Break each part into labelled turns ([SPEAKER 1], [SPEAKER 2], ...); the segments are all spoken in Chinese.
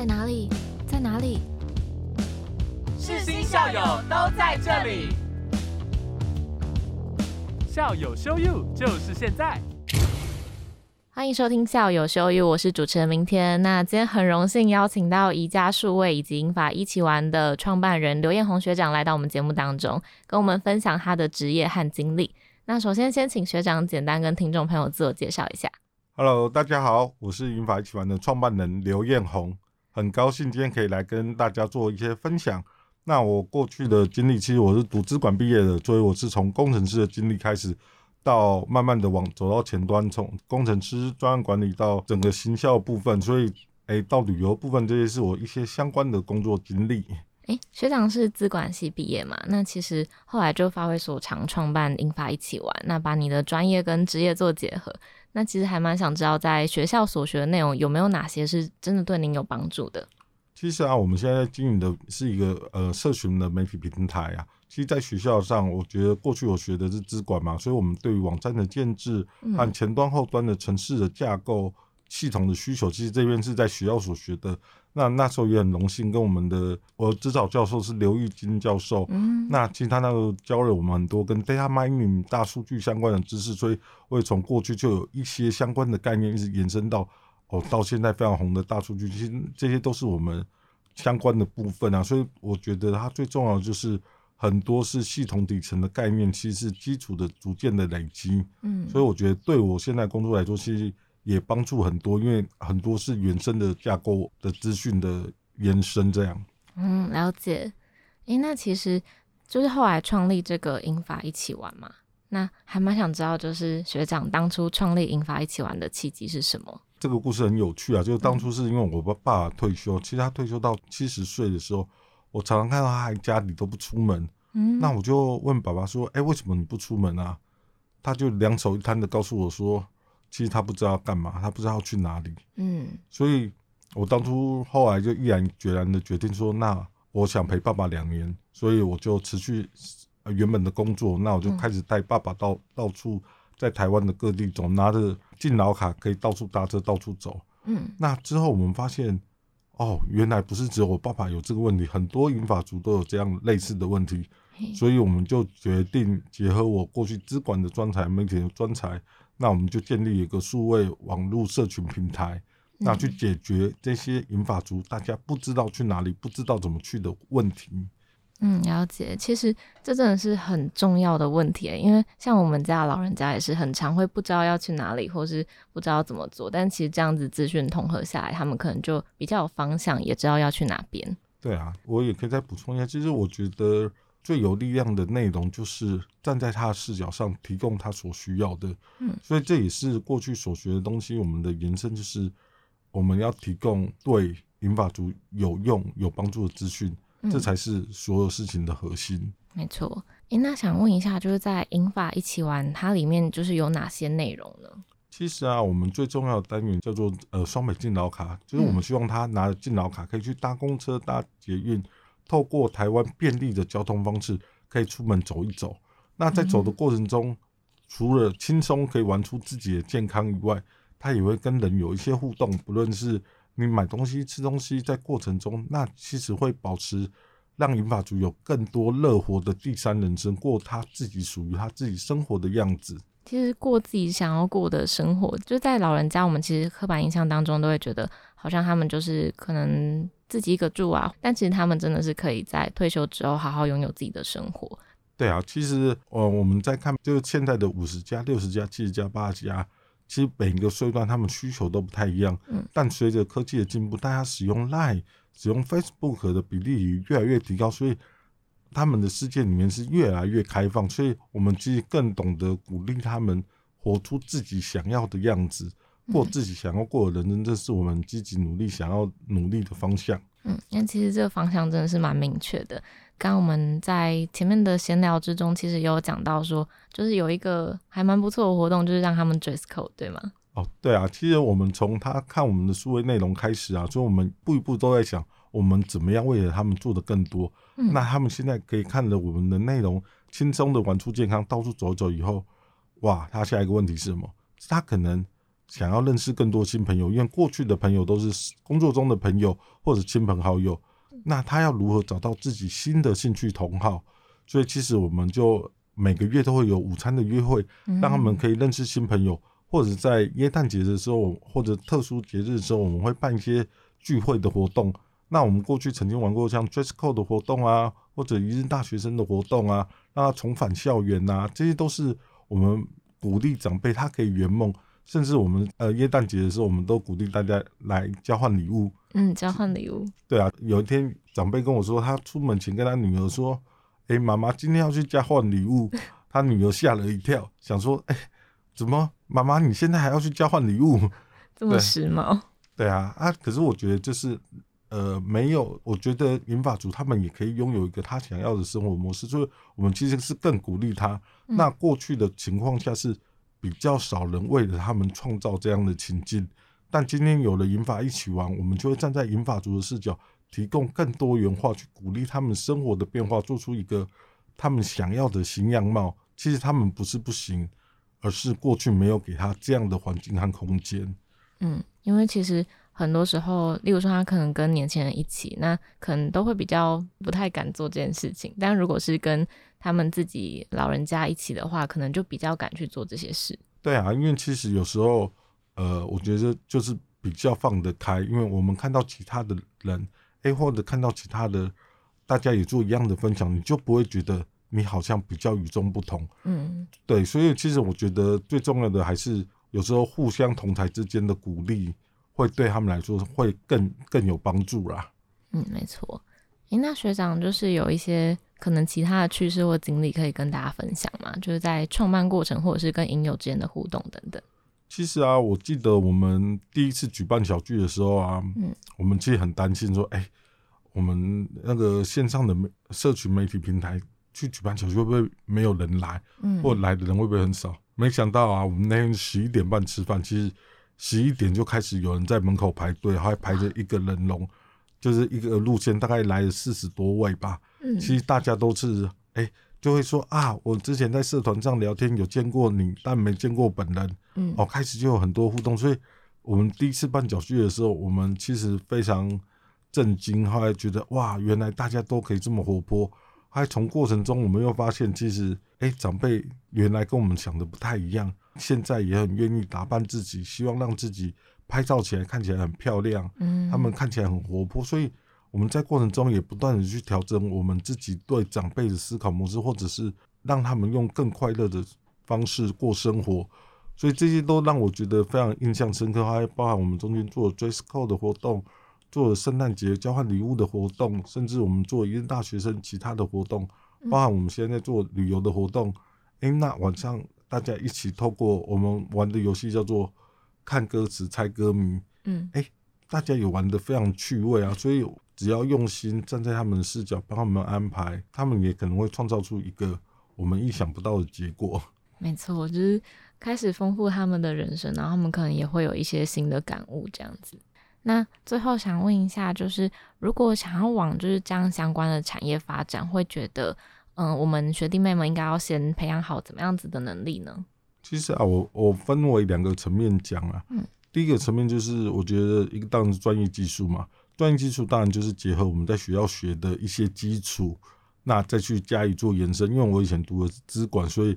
[SPEAKER 1] 在哪里？在哪里？
[SPEAKER 2] 世新校友都在这里，校友 show you 就是现在。
[SPEAKER 1] 欢迎收听校友修育，我是主持人明天。那今天很荣幸邀请到宜家数位以及英法一起玩的创办人刘彦宏学长来到我们节目当中，跟我们分享他的职业和经历。那首先先请学长简单跟听众朋友自我介绍一下。
[SPEAKER 3] Hello，大家好，我是英法一起玩的创办人刘彦宏，很高兴今天可以来跟大家做一些分享。那我过去的经历，其实我是读资管毕业的，所以我是从工程师的经历开始，到慢慢的往走到前端，从工程师、专案管理到整个行销部分，所以诶到旅游部分，这些是我一些相关的工作经历。
[SPEAKER 1] 诶，学长是资管系毕业嘛？那其实后来就发挥所长，创办英法一起玩，那把你的专业跟职业做结合。那其实还蛮想知道，在学校所学的内容有没有哪些是真的对您有帮助的？
[SPEAKER 3] 其实啊，我们现在经营的是一个呃社群的媒体平台啊。其实，在学校上，我觉得过去我学的是资管嘛，所以我们对于网站的建制和前端后端的城市的架构、系统的需求，其实这边是在学校所学的。那那时候也很荣幸，跟我们的我指导教授是刘玉金教授。
[SPEAKER 1] 嗯，
[SPEAKER 3] 那其实他那时候教了我们很多跟 data mining 大数据相关的知识，所以我也从过去就有一些相关的概念，一直延伸到哦到现在非常红的大数据，其实这些都是我们相关的部分啊。所以我觉得它最重要的就是很多是系统底层的概念，其实是基础的逐渐的累积。
[SPEAKER 1] 嗯，
[SPEAKER 3] 所以我觉得对我现在工作来说，其实也帮助很多，因为很多是原生的架构的资讯的延伸，这样。
[SPEAKER 1] 嗯，了解。诶，那其实就是后来创立这个英法一起玩嘛，那还蛮想知道，就是学长当初创立英法一起玩的契机是什么？
[SPEAKER 3] 这个故事很有趣啊，就是当初是因为我爸爸退休，其实他退休到七十岁的时候，我常常看到他还家里都不出门，
[SPEAKER 1] 嗯，
[SPEAKER 3] 那我就问爸爸说：“哎、为什么你不出门啊？”他就两手一摊的告诉我说：“其实他不知道要干嘛，他不知道要去哪里。
[SPEAKER 1] 嗯”
[SPEAKER 3] 所以，我当初后来就毅然决然的决定说：“那我想陪爸爸两年，所以我就辞去呃原本的工作，那我就开始带爸爸到到处在台湾的各地走，拿着敬老卡可以到处搭车到处走。”
[SPEAKER 1] 嗯
[SPEAKER 3] 那之后我们发现，哦，原来不是只有我爸爸有这个问题，很多银发族都有这样类似的问题，所以我们就决定结合我过去资管的专才、媒体的专才，那我们就建立一个数位网络社群平台，那去解决这些银发族大家不知道去哪里、不知道怎么去的问题。
[SPEAKER 1] 嗯，了解。其实这真的是很重要的问题，因为像我们家老人家也是很常会不知道要去哪里，或是不知道怎么做。但其实这样子资讯统合下来，他们可能就比较有方向，也知道要去哪边。
[SPEAKER 3] 对啊，我也可以再补充一下，其实我觉得最有力量的内容就是站在他的视角上提供他所需要的。
[SPEAKER 1] 嗯，
[SPEAKER 3] 所以这也是过去所学的东西，我们的延伸就是我们要提供对银法族有用、有帮助的资讯，
[SPEAKER 1] 嗯
[SPEAKER 3] 这才是所有事情的核心。
[SPEAKER 1] 没错。诶，那想问一下，就是在英法一起玩，它里面就是有哪些内容呢？
[SPEAKER 3] 其实啊，我们最重要的单元叫做呃双北敬老卡，就是我们希望他拿着敬老卡可以去搭公车、搭捷运，透过台湾便利的交通方式，可以出门走一走。那在走的过程中，除了轻松可以玩出自己的健康以外，他也会跟人有一些互动，不论是你买东西、吃东西，在过程中，那其实会保持让银发族有更多乐活的第三人生，过他自己属于他自己生活的样子。
[SPEAKER 1] 其实过自己想要过的生活，就在老人家，我们其实刻板印象当中都会觉得，好像他们就是可能自己一个住啊，但其实他们真的是可以在退休之后好好拥有自己的生活。
[SPEAKER 3] 对啊，其实呃我们在看就是现在的五十家、六十家、七十家、八十家，其实每一个岁段他们需求都不太一样。
[SPEAKER 1] 嗯，
[SPEAKER 3] 但随着科技的进步，大家使用 Line、使用 Facebook 的比例也越来越提高，所以他们的世界里面是越来越开放。所以我们其实更懂得鼓励他们活出自己想要的样子，过自己想要过的人生，这是我们积极努力想要努力的方向。
[SPEAKER 1] 嗯，那其实这个方向真的是蛮明确的。刚刚我们在前面的闲聊之中，其实有讲到说，就是有一个还蛮不错的活动，就是让他们 dress code，对吗？
[SPEAKER 3] 哦，对啊，其实我们从他看我们的数位内容开始啊，所以我们一步一步都在想，我们怎么样为了他们做的更多。
[SPEAKER 1] 嗯
[SPEAKER 3] 那他们现在可以看着我们的内容，轻松的玩出健康，到处走走以后，哇，他下一个问题是什么？他可能想要认识更多新朋友，因为过去的朋友都是工作中的朋友或者亲朋好友，那他要如何找到自己新的兴趣同好？所以其实我们就每个月都会有午餐的约会，让他们可以认识新朋友，或者在耶诞节的时候或者特殊节日的时候，我们会办一些聚会的活动。那我们过去曾经玩过像 dress code 的活动啊，或者一日大学生的活动啊，让他重返校园呐，这些都是我们鼓励长辈他可以圆梦。甚至我们呃耶诞节的时候，我们都鼓励大家来交换礼物。
[SPEAKER 1] 嗯，交换礼物。
[SPEAKER 3] 对啊，有一天长辈跟我说，他出门前跟他女儿说：“哎，妈妈今天要去交换礼物。”他女儿吓了一跳，想说：“哎，怎么妈妈你现在还要去交换礼物？
[SPEAKER 1] 这么时髦？”
[SPEAKER 3] 对啊，啊，可是我觉得就是。呃，没有，我觉得银发族他们也可以拥有一个他想要的生活模式，就是我们其实是更鼓励他。那过去的情况下是比较少人为了他们创造这样的情境，但今天有了银发一起玩，我们就会站在银发族的视角，提供更多元化，去鼓励他们生活的变化，做出一个他们想要的新样貌。其实他们不是不行，而是过去没有给他这样的环境和空间。
[SPEAKER 1] 嗯，因为其实。很多时候，例如说他可能跟年轻人一起，那可能都会比较不太敢做这件事情。但如果是跟他们自己老人家一起的话，可能就比较敢去做这些事。
[SPEAKER 3] 对啊，因为其实有时候，呃，我觉得就是比较放得开，因为我们看到其他的人，哎，或者看到其他的大家也做一样的分享，你就不会觉得你好像比较与众不同。嗯，对，所以其实我觉得最重要的还是有时候互相同台之间的鼓励。会对他们来说会更更有帮助啦。
[SPEAKER 1] 嗯，没错。诶，那学长就是有一些可能其他的趣事或经历可以跟大家分享嘛？就是在创办过程或者是跟影友之间的互动等等。
[SPEAKER 3] 其实啊，我记得我们第一次举办小聚的时候啊，嗯，我们其实很担心说，哎，我们那个线上的媒社群媒体平台去举办小聚会不会没有人来？嗯，或来的人会不会很少？没想到啊，我们那天十一点半吃饭，其实。十一点就开始有人在门口排队，还排着一个人龙，就是一个路线，大概来了四十多位吧。嗯，其实大家都是哎，就会说啊，我之前在社团上聊天有见过你，但没见过本人。嗯，哦，开始就有很多互动，所以我们第一次办脚聚的时候，我们其实非常震惊，后来觉得哇，原来大家都可以这么活泼。还从过程中，我们又发现，其实哎，长辈原来跟我们想的不太一样。现在也很愿意打扮自己，希望让自己拍照起来看起来很漂亮。嗯，他们看起来很活泼，所以我们在过程中也不断的去调整我们自己对长辈的思考模式，或者是让他们用更快乐的方式过生活。所以这些都让我觉得非常印象深刻，还包含我们中间做 dress code 的活动，做圣诞节交换礼物的活动，甚至我们做一个大学生其他的活动，包含我们现在做旅游的活动。哎，那晚上。大家一起透过我们玩的游戏叫做看歌词猜歌名，嗯，哎，大家也玩的非常趣味啊，所以只要用心站在他们的视角帮他们安排，他们也可能会创造出一个我们意想不到的结果。
[SPEAKER 1] 没错，就是开始丰富他们的人生，然后他们可能也会有一些新的感悟这样子。那最后想问一下，就是如果想要往就是这样相关的产业发展，会觉得？嗯，我们学弟妹们应该要先培养好怎么样子的能力呢？
[SPEAKER 3] 其实啊，我我分为两个层面讲啊。嗯，第一个层面就是我觉得一个当然是专业技术嘛，专业技术当然就是结合我们在学校学的一些基础，那再去加以做延伸。因为我以前读的资管，所以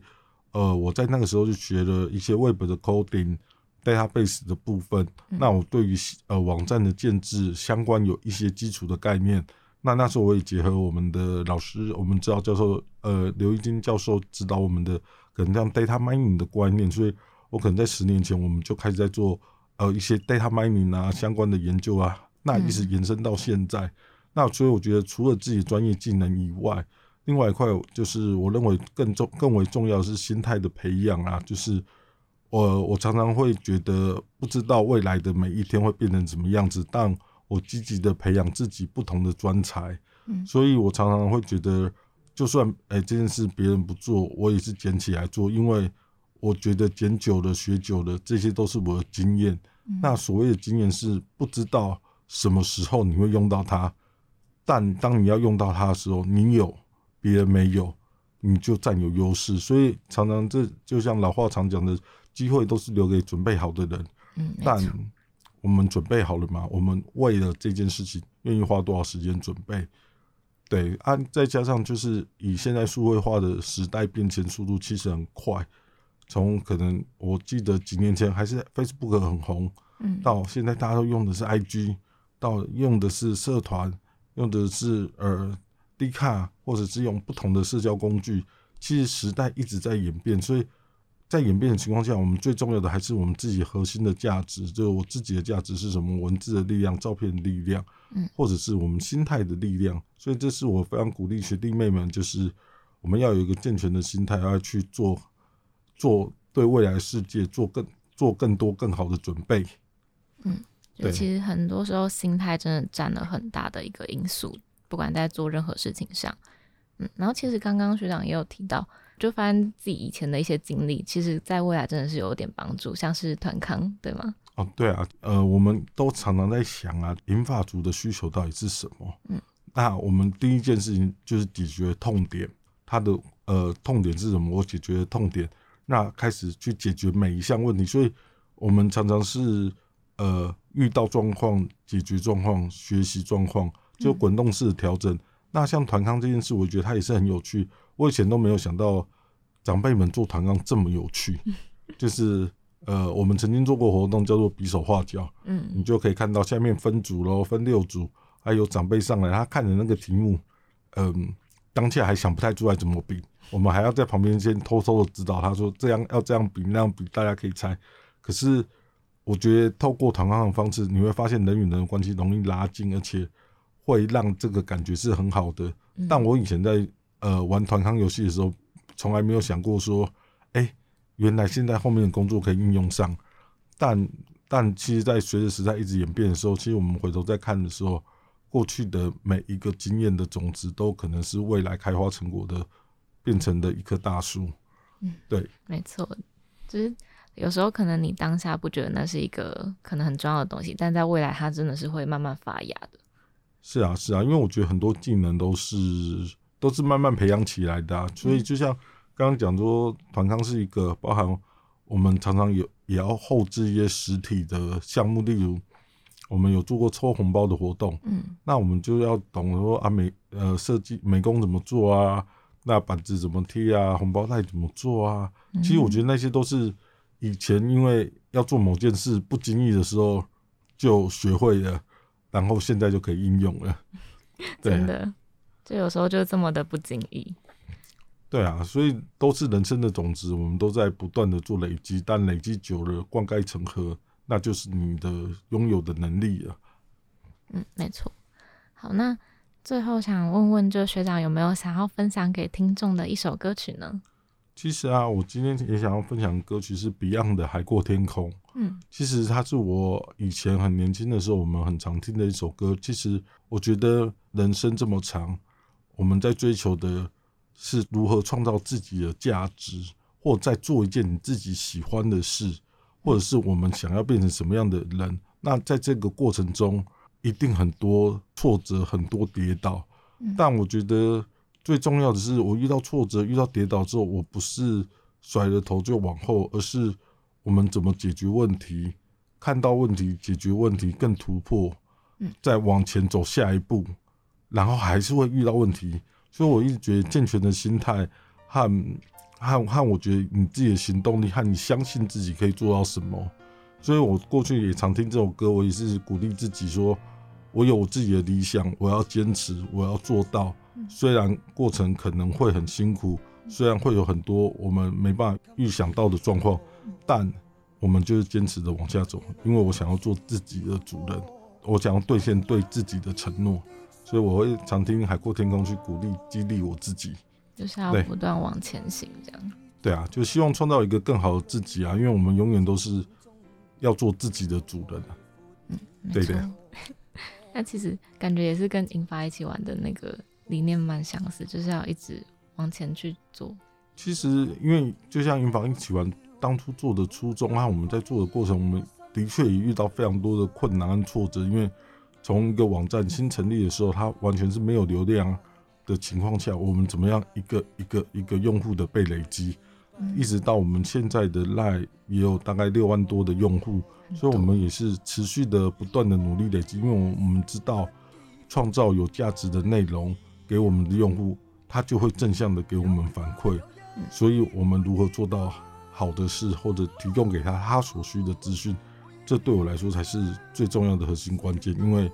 [SPEAKER 3] 呃，我在那个时候就学了一些 Web 的 coding、database 的部分。那我对于呃网站的建制相关有一些基础的概念。那那时候我也结合我们的老师，我们指导教授，呃，刘一金教授指导我们的可能这样 data mining 的观念，所以我可能在十年前我们就开始在做呃一些 data mining 啊相关的研究啊，那一直延伸到现在。那所以我觉得除了自己专业技能以外，另外一块就是我认为更重更为重要的是心态的培养啊，就是我我常常会觉得不知道未来的每一天会变成什么样子，但我积极的培养自己不同的专才，嗯，所以我常常会觉得，就算哎这件事别人不做，我也是捡起来做，因为我觉得捡久了、学久了，这些都是我的经验。那所谓的经验是不知道什么时候你会用到它，但当你要用到它的时候，你有别人没有，你就占有优势。所以常常这就像老话常讲的，机会都是留给准备好的人。
[SPEAKER 1] 嗯，
[SPEAKER 3] 但我们准备好了吗？我们为了这件事情愿意花多少时间准备？对，啊，再加上就是以现在数位化的时代变迁速度其实很快，从可能我记得几年前还是 Facebook 很红，
[SPEAKER 1] 嗯，
[SPEAKER 3] 到现在大家都用的是 IG，到用的是社团，用的是呃 D 卡，或者是用不同的社交工具。其实时代一直在演变，所以在演变的情况下，我们最重要的还是我们自己核心的价值，就是我自己的价值是什么？文字的力量、照片的力量，
[SPEAKER 1] 嗯，
[SPEAKER 3] 或者是我们心态的力量。所以这是我非常鼓励学弟妹们，就是我们要有一个健全的心态，要去做做对未来世界做更做更多更好的准备。嗯
[SPEAKER 1] 就其实很多时候心态真的占了很大的一个因素，不管在做任何事情上。嗯，然后其实刚刚学长也有提到，就发现自己以前的一些经历，其实在未来真的是有点帮助，像是团康，对吗？
[SPEAKER 3] 哦，对啊，呃，我们都常常在想啊，银发族的需求到底是什么？
[SPEAKER 1] 嗯，
[SPEAKER 3] 那我们第一件事情就是解决痛点，它的呃痛点是什么？我解决痛点，那开始去解决每一项问题。所以，我们常常是呃遇到状况、解决状况、学习状况，就滚动式的调整。那像团康这件事，我觉得它也是很有趣。我以前都没有想到长辈们做团康这么有趣，就是呃，我们曾经做过活动叫做比手画脚，
[SPEAKER 1] 嗯
[SPEAKER 3] 你就可以看到下面分组喽，分六组，还有长辈上来，他看着那个题目，嗯，当下还想不太出来怎么比，我们还要在旁边先偷偷的指导他说这样要这样比那样比，大家可以猜。可是我觉得透过团康的方式，你会发现人与人的关系容易拉近，而且会让这个感觉是很好的。
[SPEAKER 1] 嗯
[SPEAKER 3] 但我以前在呃玩团康游戏的时候，从来没有想过说，哎、原来现在后面的工作可以应用上。但但其实，在随着时代一直演变的时候，其实我们回头再看的时候，过去的每一个经验的种子，都可能是未来开花成果的变成的一棵大树。
[SPEAKER 1] 嗯，
[SPEAKER 3] 对，
[SPEAKER 1] 没错，就是有时候可能你当下不觉得那是一个可能很重要的东西，但在未来它真的是会慢慢发芽的。
[SPEAKER 3] 是啊，是啊，因为我觉得很多技能都是都是慢慢培养起来的、啊，所以就像刚刚讲说，团康是一个包含我们常常有也要后置一些实体的项目，例如我们有做过抽红包的活动，
[SPEAKER 1] 嗯。
[SPEAKER 3] 那我们就要懂说啊美呃设计美工怎么做啊，那板子怎么贴啊，红包袋怎么做啊，其实我觉得那些都是以前因为要做某件事不经意的时候就学会了，然后现在就可以应用了。
[SPEAKER 1] 真的，就有时候就这么的不经意。
[SPEAKER 3] 对啊，所以都是人生的种子，我们都在不断的做累积，但累积久了，灌溉成河，那就是你的拥有的能力了。
[SPEAKER 1] 嗯，没错。好，那最后想问问，就学长有没有想要分享给听众的一首歌曲呢？
[SPEAKER 3] 其实啊，我今天也想要分享的歌曲是 Beyond 的《海阔天空》。
[SPEAKER 1] 嗯
[SPEAKER 3] 其实它是我以前很年轻的时候，我们很常听的一首歌。其实我觉得人生这么长，我们在追求的是如何创造自己的价值，或在做一件你自己喜欢的事，或者是我们想要变成什么样的人。那在这个过程中，一定很多挫折，很多跌倒。但我觉得最重要的是，我遇到挫折、遇到跌倒之后，我不是甩了头就往后，而是我们怎么解决问题，看到问题，解决问题，更突破，再往前走下一步，然后还是会遇到问题。所以我一直觉得健全的心态和和和我觉得你自己的行动力和你相信自己可以做到什么。所以我过去也常听这首歌，我也是鼓励自己说，我有我自己的理想，我要坚持，我要做到。虽然过程可能会很辛苦，虽然会有很多我们没办法预想到的状况，但我们就是坚持的往下走，因为我想要做自己的主人，我想要兑现对自己的承诺，所以我会常听《海阔天空》去鼓励、激励我自己。
[SPEAKER 1] 就是要不断往前行，这样。
[SPEAKER 3] 对啊，就希望创造一个更好的自己啊，因为我们永远都是要做自己的主人啊。
[SPEAKER 1] 没错
[SPEAKER 3] 对的。
[SPEAKER 1] 那其实感觉也是跟银发一起玩的那个理念蛮相似，就是要一直往前去做。
[SPEAKER 3] 其实，因为就像云房一起玩当初做的初衷和我们在做的过程，我们的确也遇到非常多的困难和挫折。因为从一个网站新成立的时候，它完全是没有流量的情况下，我们怎么样一个一个一个用户的被累积？一直到我们现在的赖也有大概六万多的用户，所以我们也是持续的不断的努力累积，因为我们知道创造有价值的内容给我们的用户，他就会正向的给我们反馈，所以我们如何做到好的事或者提供给他他所需的资讯，这对我来说才是最重要的核心关键，因为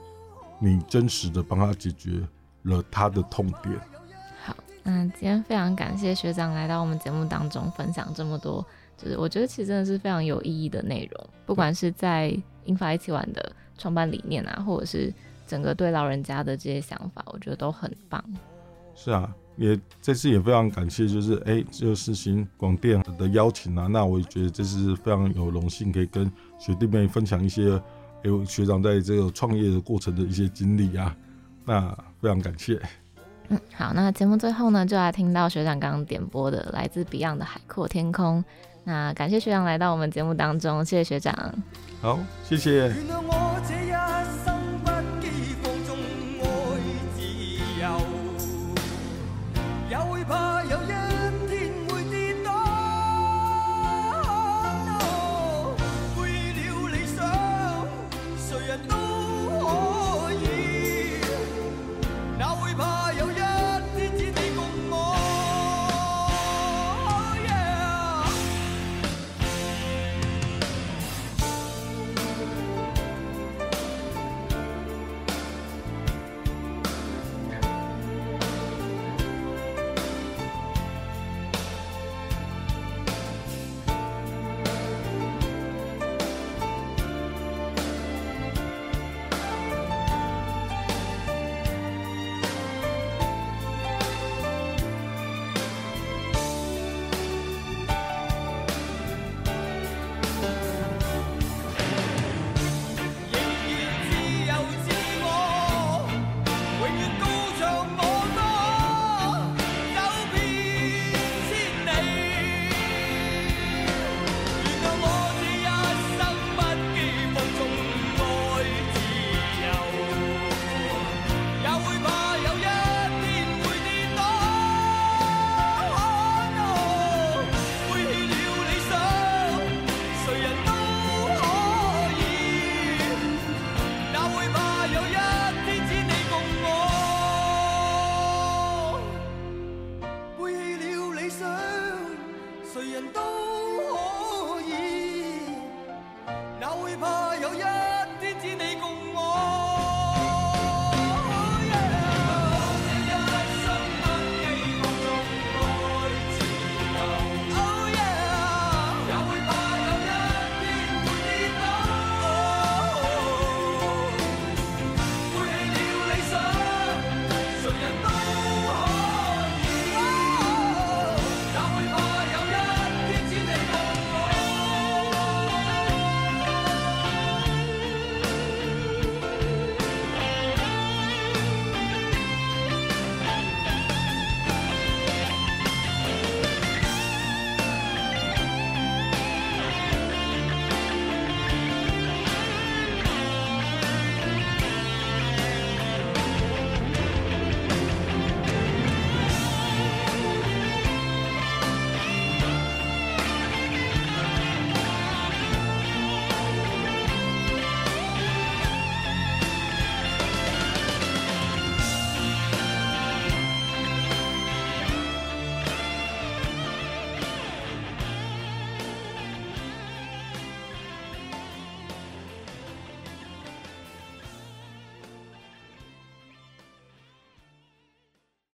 [SPEAKER 3] 你真实的帮他解决了他的痛点。
[SPEAKER 1] 好嗯，今天非常感谢学长来到我们节目当中分享这么多，就是我觉得其实真的是非常有意义的内容，不管是在英法一起玩的创办理念啊，或者是整个对老人家的这些想法，我觉得都很棒。
[SPEAKER 3] 是啊，也这次也非常感谢，就是哎，就是行广电的邀请啊，那我也觉得这是非常有荣幸可以跟学弟妹分享一些，哎，学长在这个创业的过程的一些经历啊，那非常感谢。
[SPEAKER 1] 嗯，好，那节目最后呢，就来听到学长刚刚点播的来自 Beyond 的《海阔天空》。那感谢学长来到我们节目当中，谢谢学长。
[SPEAKER 3] 好，谢谢。为了